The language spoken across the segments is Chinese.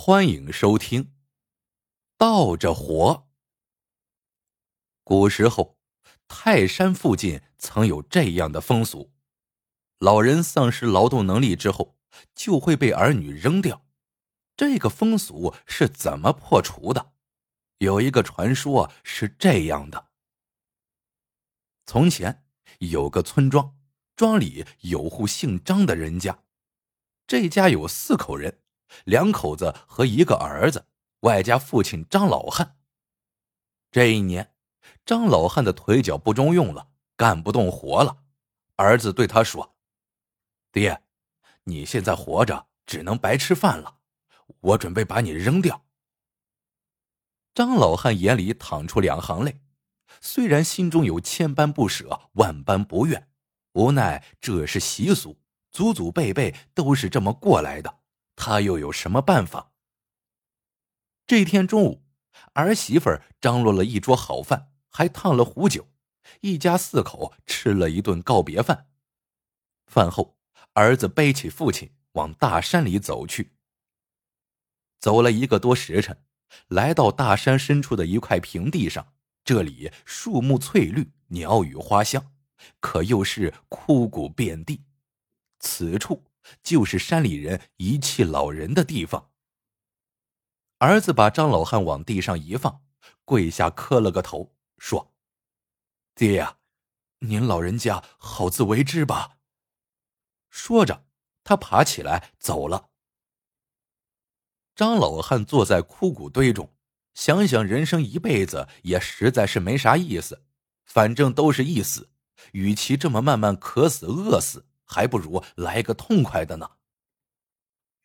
欢迎收听《倒着活》。古时候，泰山附近曾有这样的风俗：老人丧失劳动能力之后，就会被儿女扔掉。这个风俗是怎么破除的？有一个传说是这样的：从前有个村庄，庄里有户姓张的人家，这家有四口人。两口子和一个儿子，外加父亲张老汉。这一年，张老汉的腿脚不中用了，干不动活了。儿子对他说：“爹，你现在活着只能白吃饭了，我准备把你扔掉。”张老汉眼里淌出两行泪，虽然心中有千般不舍，万般不愿，无奈这是习俗，祖祖辈辈都是这么过来的。他又有什么办法？这天中午，儿媳妇张罗了一桌好饭，还烫了壶酒，一家四口吃了一顿告别饭。饭后，儿子背起父亲往大山里走去。走了一个多时辰，来到大山深处的一块平地上，这里树木翠绿，鸟语花香，可又是枯骨遍地。此处。就是山里人遗弃老人的地方。儿子把张老汉往地上一放，跪下磕了个头，说：“爹呀，您老人家好自为之吧。”说着，他爬起来走了。张老汉坐在枯骨堆中，想想人生一辈子也实在是没啥意思，反正都是一死，与其这么慢慢渴死饿死。还不如来个痛快的呢。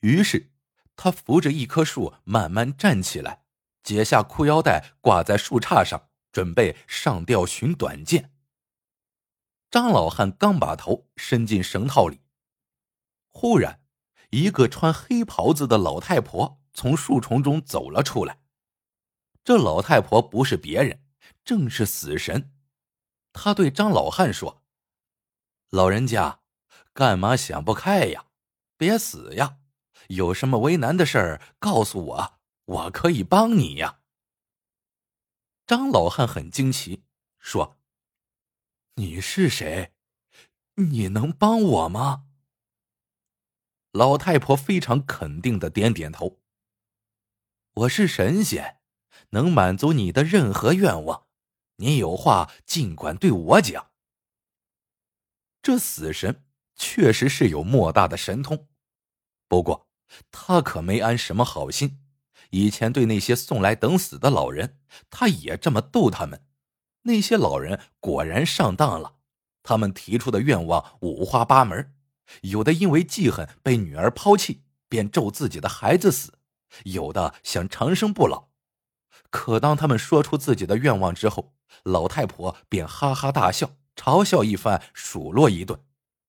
于是，他扶着一棵树慢慢站起来，解下裤腰带挂在树杈上，准备上吊寻短见。张老汉刚把头伸进绳套里，忽然，一个穿黑袍子的老太婆从树丛中走了出来。这老太婆不是别人，正是死神。他对张老汉说：“老人家。”干嘛想不开呀？别死呀！有什么为难的事儿，告诉我，我可以帮你呀。张老汉很惊奇，说：“你是谁？你能帮我吗？”老太婆非常肯定的点点头：“我是神仙，能满足你的任何愿望。你有话尽管对我讲。”这死神。确实是有莫大的神通，不过他可没安什么好心。以前对那些送来等死的老人，他也这么逗他们。那些老人果然上当了，他们提出的愿望五花八门，有的因为记恨被女儿抛弃，便咒自己的孩子死；有的想长生不老。可当他们说出自己的愿望之后，老太婆便哈哈大笑，嘲笑一番，数落一顿。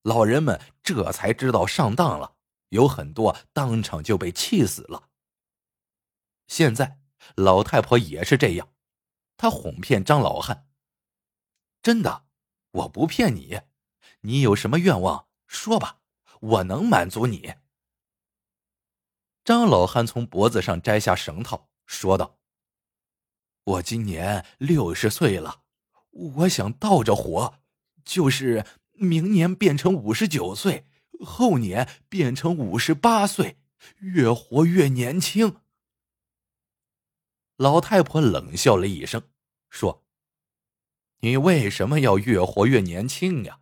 老人们这才知道上当了，有很多当场就被气死了。现在老太婆也是这样，她哄骗张老汉：“真的，我不骗你，你有什么愿望说吧，我能满足你。”张老汉从脖子上摘下绳套，说道：“我今年六十岁了，我想倒着活，就是。”明年变成五十九岁，后年变成五十八岁，越活越年轻。老太婆冷笑了一声，说：“你为什么要越活越年轻呀？”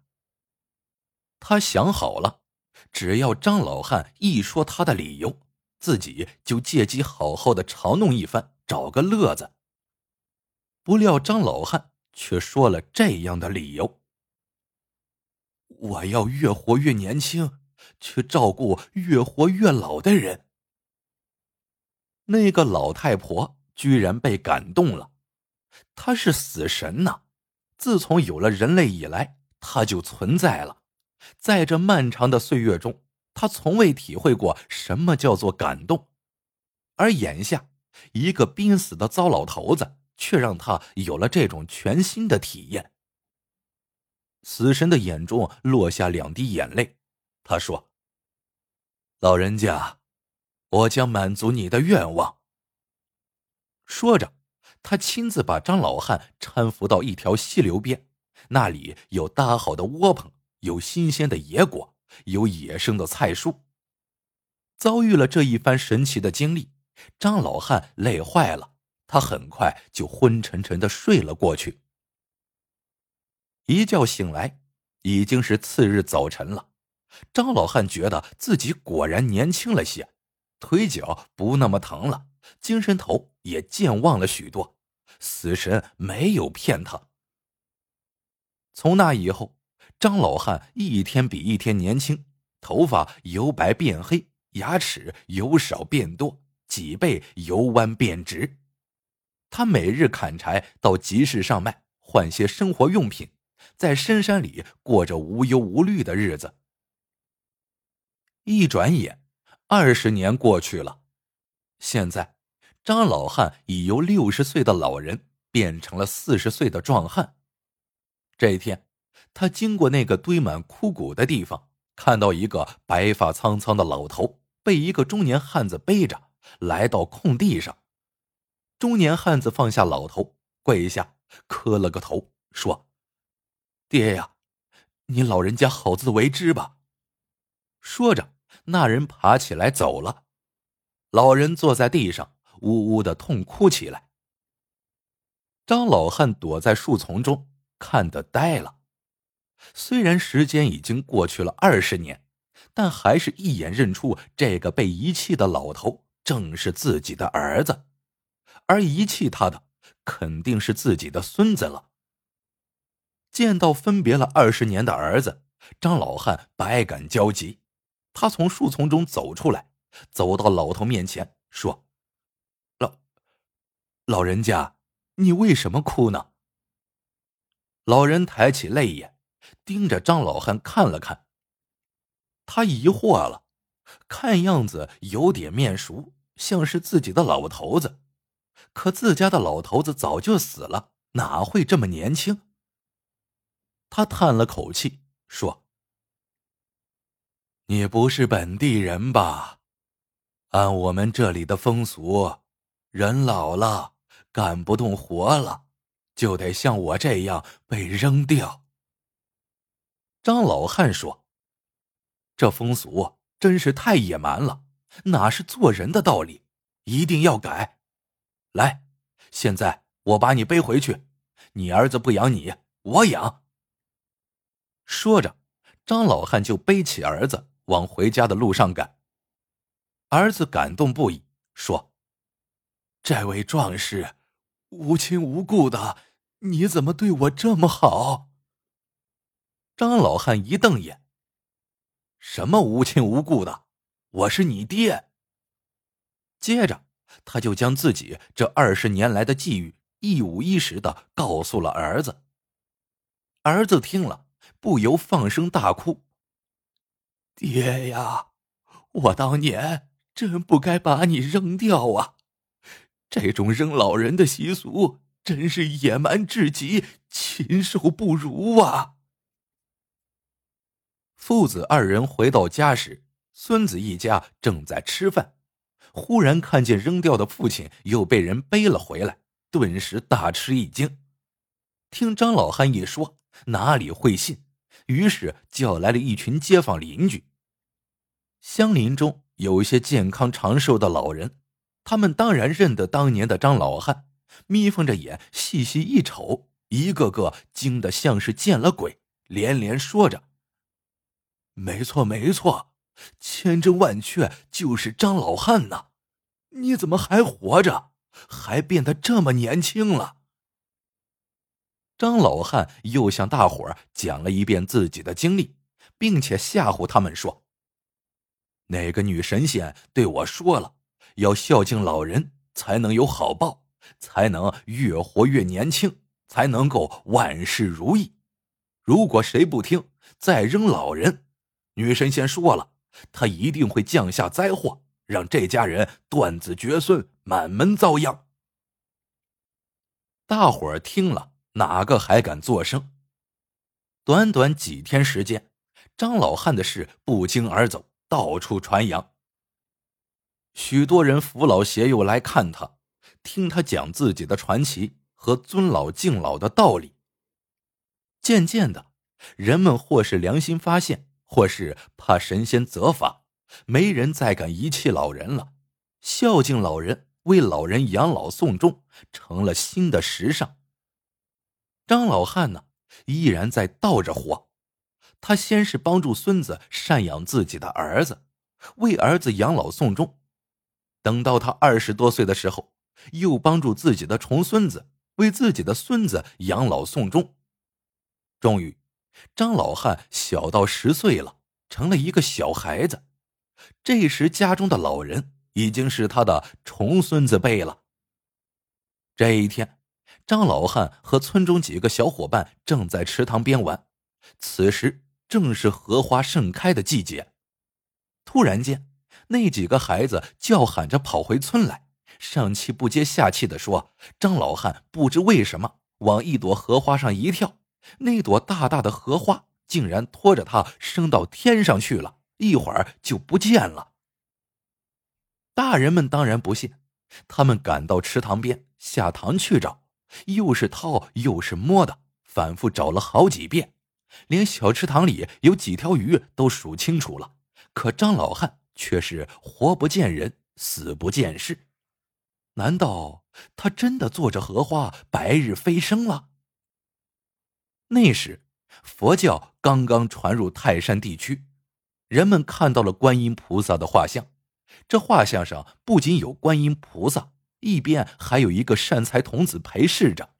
他想好了，只要张老汉一说他的理由，自己就借机好好的嘲弄一番，找个乐子。不料张老汉却说了这样的理由。我要越活越年轻，去照顾越活越老的人。那个老太婆居然被感动了，她是死神呐！自从有了人类以来，她就存在了。在这漫长的岁月中，她从未体会过什么叫做感动，而眼下，一个濒死的糟老头子，却让她有了这种全新的体验。死神的眼中落下两滴眼泪，他说：“老人家，我将满足你的愿望。”说着，他亲自把张老汉搀扶到一条溪流边，那里有搭好的窝棚，有新鲜的野果，有野生的菜蔬。遭遇了这一番神奇的经历，张老汉累坏了，他很快就昏沉沉的睡了过去。一觉醒来，已经是次日早晨了。张老汉觉得自己果然年轻了些，腿脚不那么疼了，精神头也健忘了许多，死神没有骗他。从那以后，张老汉一天比一天年轻，头发由白变黑，牙齿由少变多，脊背由弯变直。他每日砍柴到集市上卖，换些生活用品，在深山里过着无忧无虑的日子。一转眼，二十年过去了。现在，张老汉已由六十岁的老人变成了四十岁的壮汉。这一天，他经过那个堆满枯骨的地方，看到一个白发苍苍的老头被一个中年汉子背着来到空地上。中年汉子放下老头，跪下磕了个头，说：“爹呀，你老人家好自为之吧。”说着，那人爬起来走了。老人坐在地上，呜呜的痛哭起来。张老汉躲在树丛中，看得呆了。虽然时间已经过去了二十年，但还是一眼认出这个被遗弃的老头正是自己的儿子，而遗弃他的肯定是自己的孙子了。见到分别了二十年的儿子，张老汉百感交集。他从树丛中走出来，走到老头面前，说：“老老人家，你为什么哭呢？”老人抬起泪眼，盯着张老汉看了看。他疑惑了，看样子有点面熟，像是自己的老头子。可自家的老头子早就死了，哪会这么年轻？他叹了口气，说。你不是本地人吧？按我们这里的风俗，人老了干不动活了，就得像我这样被扔掉。张老汉说：“这风俗真是太野蛮了，哪是做人的道理？一定要改。来，现在我把你背回去，你儿子不养你，我养。”说着，张老汉就背起儿子。往回家的路上赶，儿子感动不已，说：“这位壮士，无亲无故的，你怎么对我这么好？”张老汉一瞪眼：“什么无亲无故的？我是你爹。”接着，他就将自己这二十年来的际遇一五一十的告诉了儿子。儿子听了，不由放声大哭。爹呀，我当年真不该把你扔掉啊！这种扔老人的习俗真是野蛮至极，禽兽不如啊！父子二人回到家时，孙子一家正在吃饭，忽然看见扔掉的父亲又被人背了回来，顿时大吃一惊。听张老汉一说，哪里会信？于是叫来了一群街坊邻居。乡邻中有一些健康长寿的老人，他们当然认得当年的张老汉，眯缝着眼细细一瞅，一个个惊得像是见了鬼，连连说着：“没错，没错，千真万确，就是张老汉呐！你怎么还活着，还变得这么年轻了？”张老汉又向大伙儿讲了一遍自己的经历，并且吓唬他们说。那个女神仙对我说了，要孝敬老人，才能有好报，才能越活越年轻，才能够万事如意。如果谁不听，再扔老人，女神仙说了，她一定会降下灾祸，让这家人断子绝孙，满门遭殃。大伙儿听了，哪个还敢作声？短短几天时间，张老汉的事不胫而走。到处传扬。许多人扶老携幼来看他，听他讲自己的传奇和尊老敬老的道理。渐渐的，人们或是良心发现，或是怕神仙责罚，没人再敢遗弃老人了。孝敬老人、为老人养老送终，成了新的时尚。张老汉呢，依然在倒着活。他先是帮助孙子赡养自己的儿子，为儿子养老送终；等到他二十多岁的时候，又帮助自己的重孙子为自己的孙子养老送终。终于，张老汉小到十岁了，成了一个小孩子。这时，家中的老人已经是他的重孙子辈了。这一天，张老汉和村中几个小伙伴正在池塘边玩，此时正是荷花盛开的季节。突然间，那几个孩子叫喊着跑回村来，上气不接下气的说：“张老汉不知为什么往一朵荷花上一跳。”那朵大大的荷花竟然拖着他升到天上去了，一会儿就不见了。大人们当然不信，他们赶到池塘边下塘去找，又是掏又是摸的，反复找了好几遍，连小池塘里有几条鱼都数清楚了。可张老汉却是活不见人，死不见尸。难道他真的坐着荷花白日飞升了？那时，佛教刚刚传入泰山地区，人们看到了观音菩萨的画像。这画像上不仅有观音菩萨，一边还有一个善财童子陪侍着。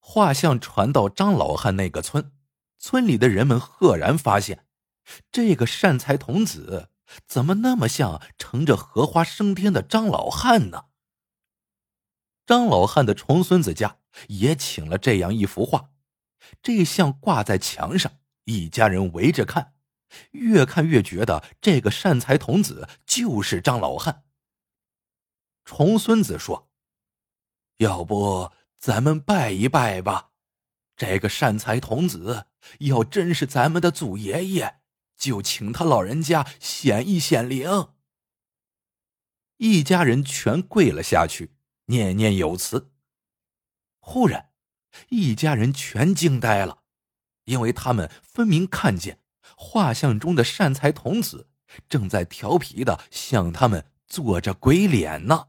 画像传到张老汉那个村，村里的人们赫然发现，这个善财童子怎么那么像乘着荷花升天的张老汉呢？张老汉的重孙子家也请了这样一幅画。这像挂在墙上，一家人围着看，越看越觉得这个善财童子就是张老汉。重孙子说：“要不咱们拜一拜吧？这个善财童子要真是咱们的祖爷爷，就请他老人家显一显灵。”一家人全跪了下去，念念有词。忽然。一家人全惊呆了，因为他们分明看见画像中的善财童子正在调皮的向他们做着鬼脸呢。